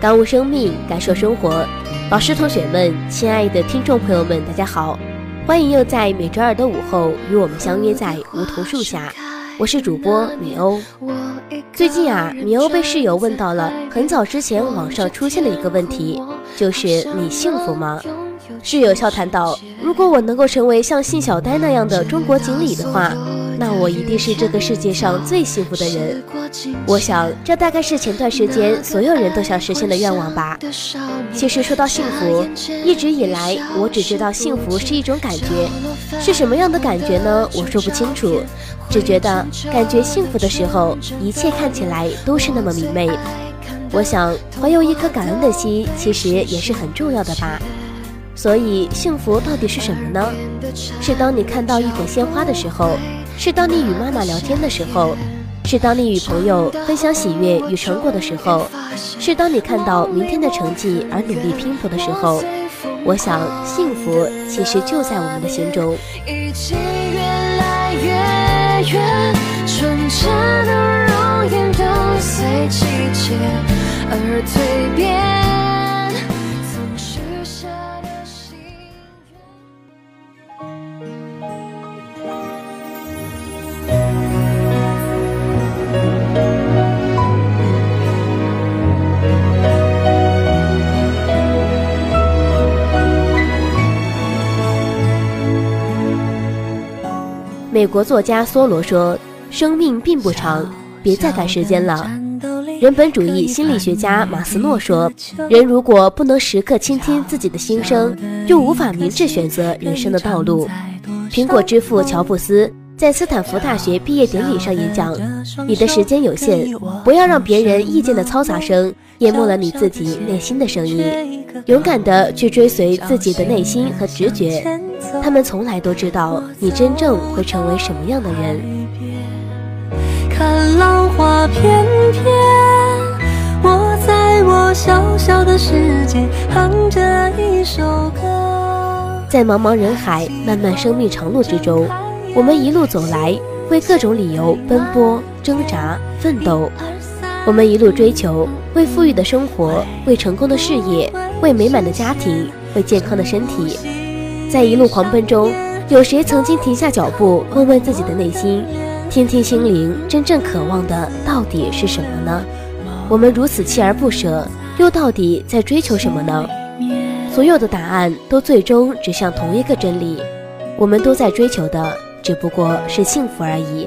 感悟生命，感受生活。老师、同学们，亲爱的听众朋友们，大家好，欢迎又在每周二的午后与我们相约在梧桐树下。我是主播米欧。最近啊，米欧被室友问到了很早之前网上出现的一个问题，就是你幸福吗？室友笑谈道：“如果我能够成为像信小呆那样的中国锦鲤的话。”那我一定是这个世界上最幸福的人。我想，这大概是前段时间所有人都想实现的愿望吧。其实说到幸福，一直以来我只知道幸福是一种感觉，是什么样的感觉呢？我说不清楚，只觉得感觉幸福的时候，一切看起来都是那么明媚。我想，怀有一颗感恩的心，其实也是很重要的吧。所以，幸福到底是什么呢？是当你看到一朵鲜花的时候。是当你与妈妈聊天的时候，是当你与朋友分享喜悦与成果的时候，是当你看到明天的成绩而努力拼搏的时候。我想，幸福其实就在我们的心中。一切越来越远，纯真的容颜都随季节而蜕变。美国作家梭罗说：“生命并不长，别再赶时间了。”人本主义心理学家马斯诺说：“人如果不能时刻倾听自己的心声，就无法明智选择人生的道路。”苹果之父乔布斯在斯坦福大学毕业典礼上演讲：“你的时间有限，不要让别人意见的嘈杂声淹没了你自己内心的声音，勇敢地去追随自己的内心和直觉。”他们从来都知道你真正会成为什么样的人。看浪花翩翩，我在我小小的世界哼着一首歌。在茫茫人海、漫漫生命长路之中，我们一路走来，为各种理由奔波、挣扎、奋斗。我们一路追求，为富裕的生活，为成功的事业，为美满的家庭，为健康的身体。在一路狂奔中，有谁曾经停下脚步，问问自己的内心，听听心灵真正渴望的到底是什么呢？我们如此锲而不舍，又到底在追求什么呢？所有的答案都最终指向同一个真理：我们都在追求的，只不过是幸福而已。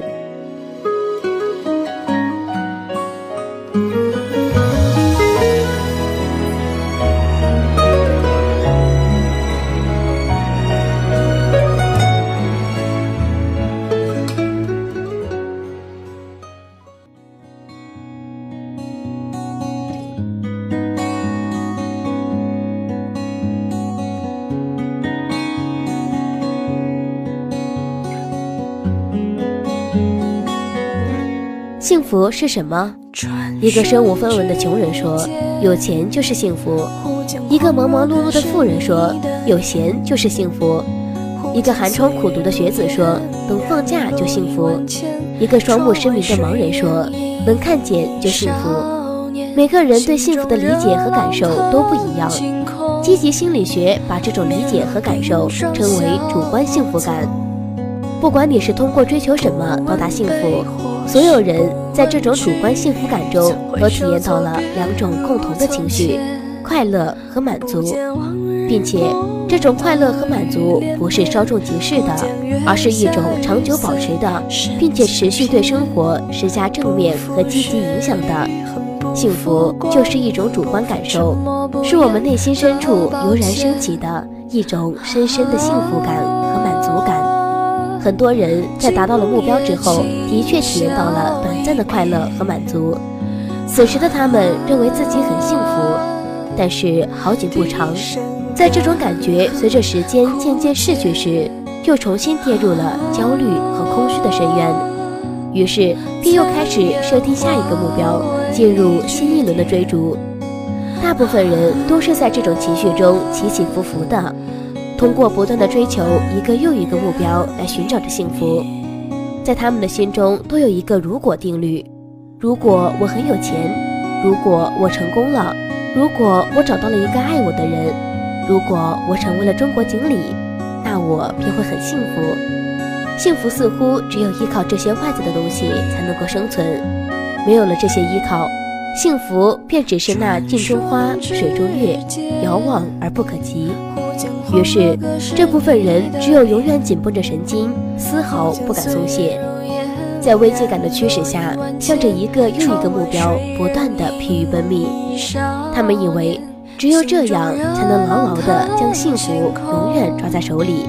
幸福是什么？一个身无分文的穷人说：“有钱就是幸福。”一个忙忙碌碌的富人说：“有闲就是幸福。”一个寒窗苦读的学子说：“等放假就幸福。”一个双目失明的盲人说：“能看见就幸福。”每个人对幸福的理解和感受都不一样。积极心理学把这种理解和感受称为主观幸福感。不管你是通过追求什么到达幸福，所有人在这种主观幸福感中都体验到了两种共同的情绪：快乐和满足，并且这种快乐和满足不是稍纵即逝的，而是一种长久保持的，并且持续对生活施加正面和积极影响的。幸福就是一种主观感受，是我们内心深处油然升起的一种深深的幸福感。很多人在达到了目标之后，的确体验到了短暂的快乐和满足，此时的他们认为自己很幸福。但是好景不长，在这种感觉随着时间渐渐逝去时，又重新跌入了焦虑和空虚的深渊，于是便又开始设定下一个目标。进入新一轮的追逐，大部分人都是在这种情绪中起起伏伏的，通过不断的追求一个又一个目标来寻找着幸福。在他们的心中都有一个如果定律：如果我很有钱，如果我成功了，如果我找到了一个爱我的人，如果我成为了中国锦鲤，那我便会很幸福。幸福似乎只有依靠这些外在的东西才能够生存。没有了这些依靠，幸福便只是那镜中花、水中月，遥望而不可及。于是，这部分人只有永远紧绷着神经，丝毫不敢松懈，在危机感的驱使下，向着一个又一个目标不断的疲于奔命。他们以为，只有这样才能牢牢的将幸福永远抓在手里。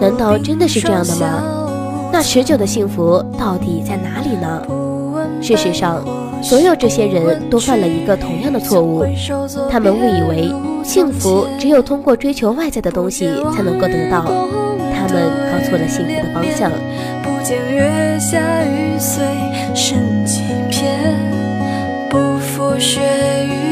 难道真的是这样的吗？那持久的幸福到底在哪里呢？事实上，所有这些人都犯了一个同样的错误，他们误以为幸福只有通过追求外在的东西才能够得到，他们搞错了幸福的方向。不见月下雨碎生几片，不负雪雨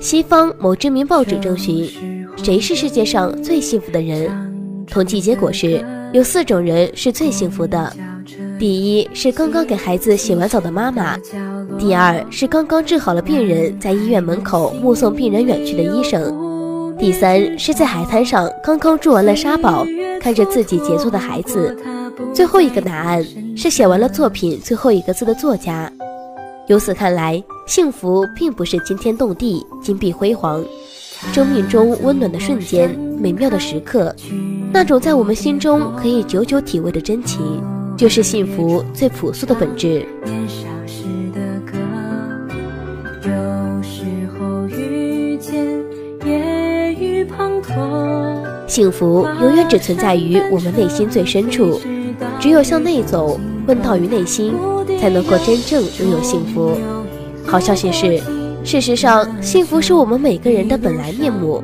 西方某知名报纸征询，谁是世界上最幸福的人？统计结果是，有四种人是最幸福的。第一是刚刚给孩子洗完澡的妈妈；第二是刚刚治好了病人，在医院门口目送病人远去的医生；第三是在海滩上刚刚筑完了沙堡，看着自己杰作的孩子；最后一个答案是写完了作品最后一个字的作家。由此看来，幸福并不是惊天动地、金碧辉煌，生命中温暖的瞬间、美妙的时刻，那种在我们心中可以久久体味的真情，就是幸福最朴素的本质。幸福永远只存在于我们内心最深处，只有向内走，问道于内心。才能够真正拥有幸福。好消息是，事实上，幸福是我们每个人的本来面目。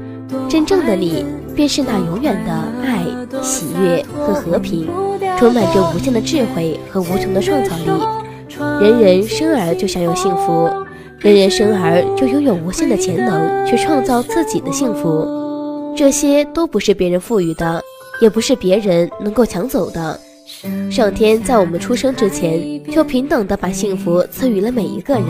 真正的你，便是那永远的爱、喜悦和和平，充满着无限的智慧和无穷的创造力。人人生而就享有幸福，人人生而就拥有无限的潜能去创造自己的幸福。这些都不是别人赋予的，也不是别人能够抢走的。上天在我们出生之前就平等的把幸福赐予了每一个人，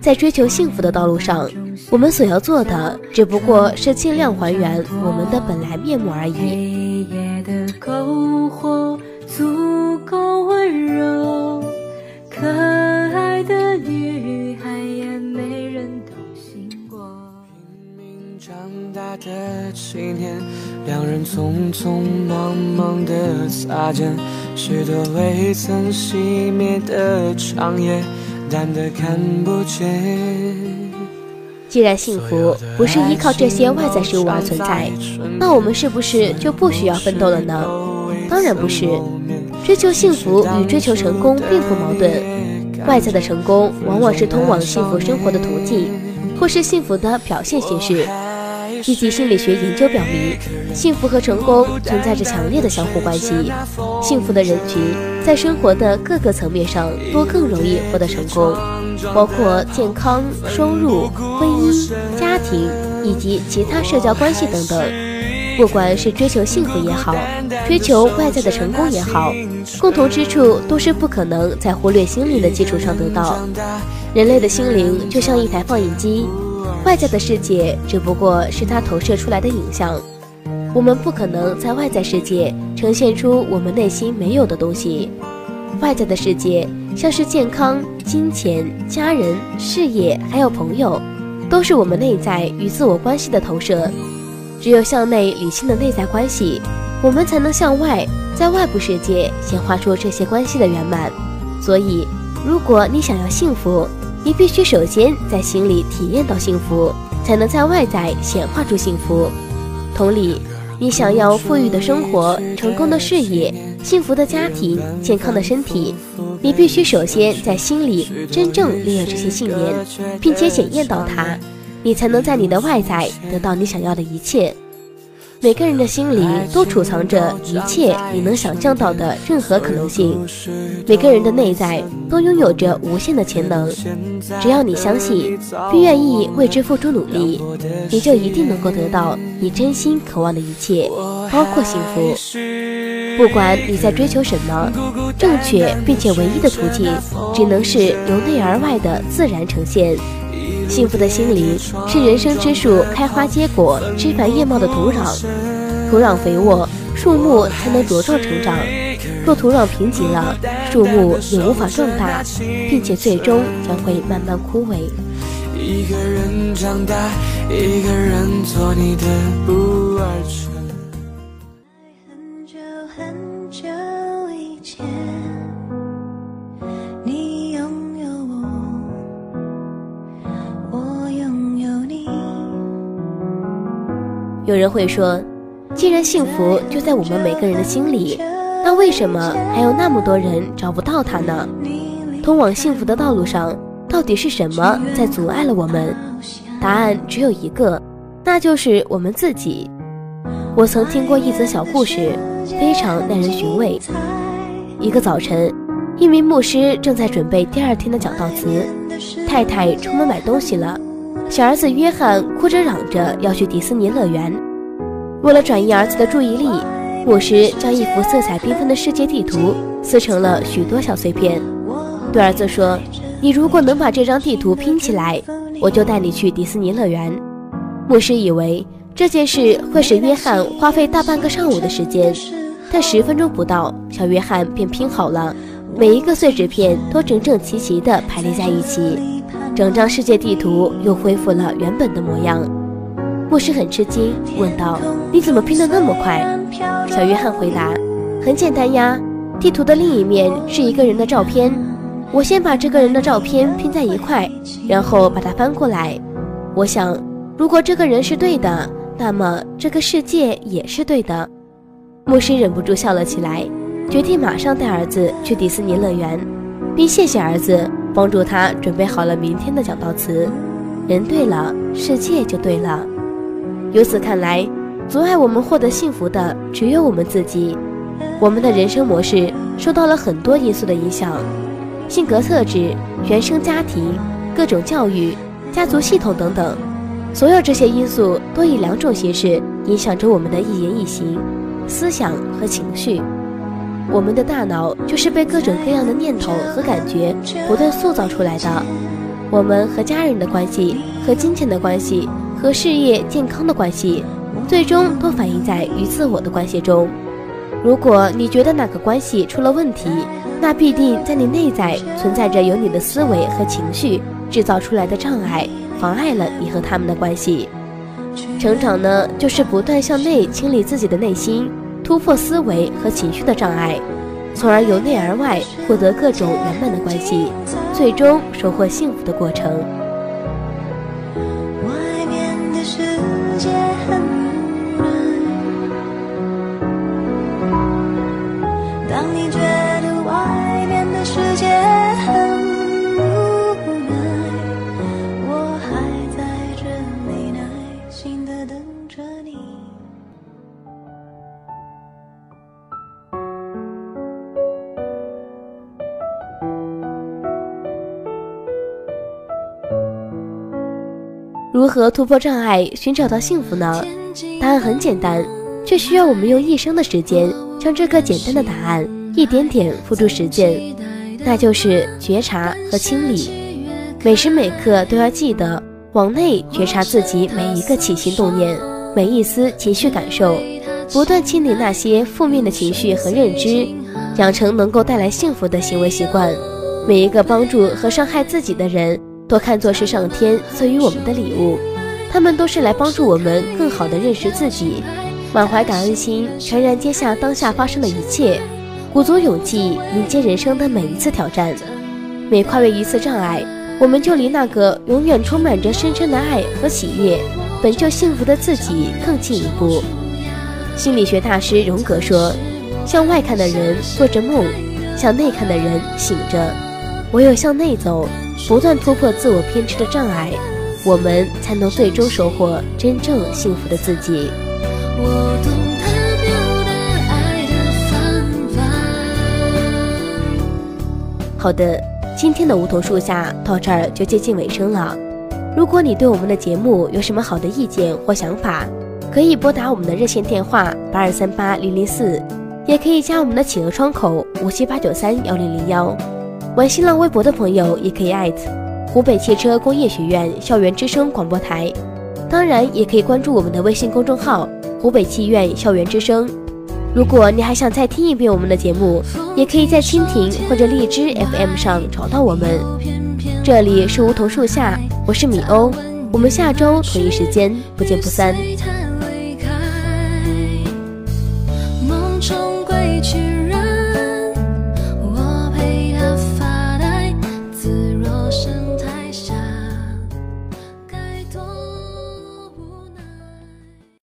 在追求幸福的道路上，我们所要做的只不过是尽量还原我们的本来面目而已。足够温柔，可爱的女孩也没人懂。长大的纪念，两人匆匆忙忙的擦肩，许多未曾熄灭的长夜，淡得看不见。既然幸福不是依靠这些外在事物而存在，那我们是不是就不需要奋斗了呢？当然不是。追求幸福与追求成功并不矛盾，外在的成功往往是通往幸福生活的途径，或是幸福的表现形式。积极心理学研究表明，幸福和成功存在着强烈的相互关系。幸福的人群在生活的各个层面上都更容易获得成功，包括健康、收入、婚姻、家庭以及其他社交关系等等。不管是追求幸福也好，追求外在的成功也好，共同之处都是不可能在忽略心灵的基础上得到。人类的心灵就像一台放映机，外在的世界只不过是它投射出来的影像。我们不可能在外在世界呈现出我们内心没有的东西。外在的世界像是健康、金钱、家人、事业，还有朋友，都是我们内在与自我关系的投射。只有向内理性的内在关系，我们才能向外，在外部世界显化出这些关系的圆满。所以，如果你想要幸福，你必须首先在心里体验到幸福，才能在外在显化出幸福。同理。你想要富裕的生活、成功的事业、幸福的家庭、健康的身体，你必须首先在心里真正拥有这些信念，并且检验到它，你才能在你的外在得到你想要的一切。每个人的心里都储藏着一切你能想象到的任何可能性，每个人的内在都拥有着无限的潜能。只要你相信，并愿意为之付出努力，你就一定能够得到你真心渴望的一切，包括幸福。不管你在追求什么，正确并且唯一的途径，只能是由内而外的自然呈现。幸福的心灵是人生之树开花结果、枝繁叶茂的土壤。土壤肥沃，树木才能茁壮成长；若土壤贫瘠了，树木也无法壮大，并且最终将会慢慢枯萎。一个人长大，一个人做你的不二人会说，既然幸福就在我们每个人的心里，那为什么还有那么多人找不到它呢？通往幸福的道路上，到底是什么在阻碍了我们？答案只有一个，那就是我们自己。我曾听过一则小故事，非常耐人寻味。一个早晨，一名牧师正在准备第二天的讲道词，太太出门买东西了。小儿子约翰哭着嚷着要去迪士尼乐园。为了转移儿子的注意力，牧师将一幅色彩缤纷的世界地图撕成了许多小碎片，对儿子说：“你如果能把这张地图拼起来，我就带你去迪士尼乐园。”牧师以为这件事会使约翰花费大半个上午的时间，但十分钟不到，小约翰便拼好了，每一个碎纸片都整整齐齐地排列在一起。整张世界地图又恢复了原本的模样。牧师很吃惊，问道：“你怎么拼得那么快？”小约翰回答：“很简单呀，地图的另一面是一个人的照片，我先把这个人的照片拼在一块，然后把它翻过来。我想，如果这个人是对的，那么这个世界也是对的。”牧师忍不住笑了起来，决定马上带儿子去迪士尼乐园，并谢谢儿子。帮助他准备好了明天的讲道词，人对了，世界就对了。由此看来，阻碍我们获得幸福的只有我们自己。我们的人生模式受到了很多因素的影响，性格特质、原生家庭、各种教育、家族系统等等，所有这些因素都以两种形式影响着我们的一言一行、思想和情绪。我们的大脑就是被各种各样的念头和感觉不断塑造出来的。我们和家人的关系、和金钱的关系、和事业健康的关系，最终都反映在与自我的关系中。如果你觉得哪个关系出了问题，那必定在你内在存在着由你的思维和情绪制造出来的障碍，妨碍了你和他们的关系。成长呢，就是不断向内清理自己的内心。突破思维和情绪的障碍，从而由内而外获得各种圆满的关系，最终收获幸福的过程。如何突破障碍，寻找到幸福呢？答案很简单，却需要我们用一生的时间，将这个简单的答案一点点付诸实践，那就是觉察和清理。每时每刻都要记得往内觉察自己每一个起心动念，每一丝情绪感受，不断清理那些负面的情绪和认知，养成能够带来幸福的行为习惯。每一个帮助和伤害自己的人，都看作是上天赐予我们的礼物，他们都是来帮助我们更好地认识自己。满怀感恩心，全然接下当下发生的一切，鼓足勇气迎接人生的每一次挑战。每跨越一次障碍，我们就离那个永远充满着深深的爱和喜悦、本就幸福的自己更近一步。心理学大师荣格说：“向外看的人做着梦，向内看的人醒着。唯有向内走，不断突破自我偏执的障碍，我们才能最终收获真正幸福的自己。”我懂他表达爱的方法。好的，今天的梧桐树下到这儿就接近尾声了。如果你对我们的节目有什么好的意见或想法，可以拨打我们的热线电话八二三八零零四，也可以加我们的企鹅窗口五七八九三幺零零幺。玩新浪微博的朋友也可以艾特湖北汽车工业学院校园之声广播台，当然也可以关注我们的微信公众号。湖北汽院校园之声。如果你还想再听一遍我们的节目，也可以在蜻蜓或者荔枝 FM 上找到我们。这里是梧桐树下，我是米欧，我们下周同一时间不见不散。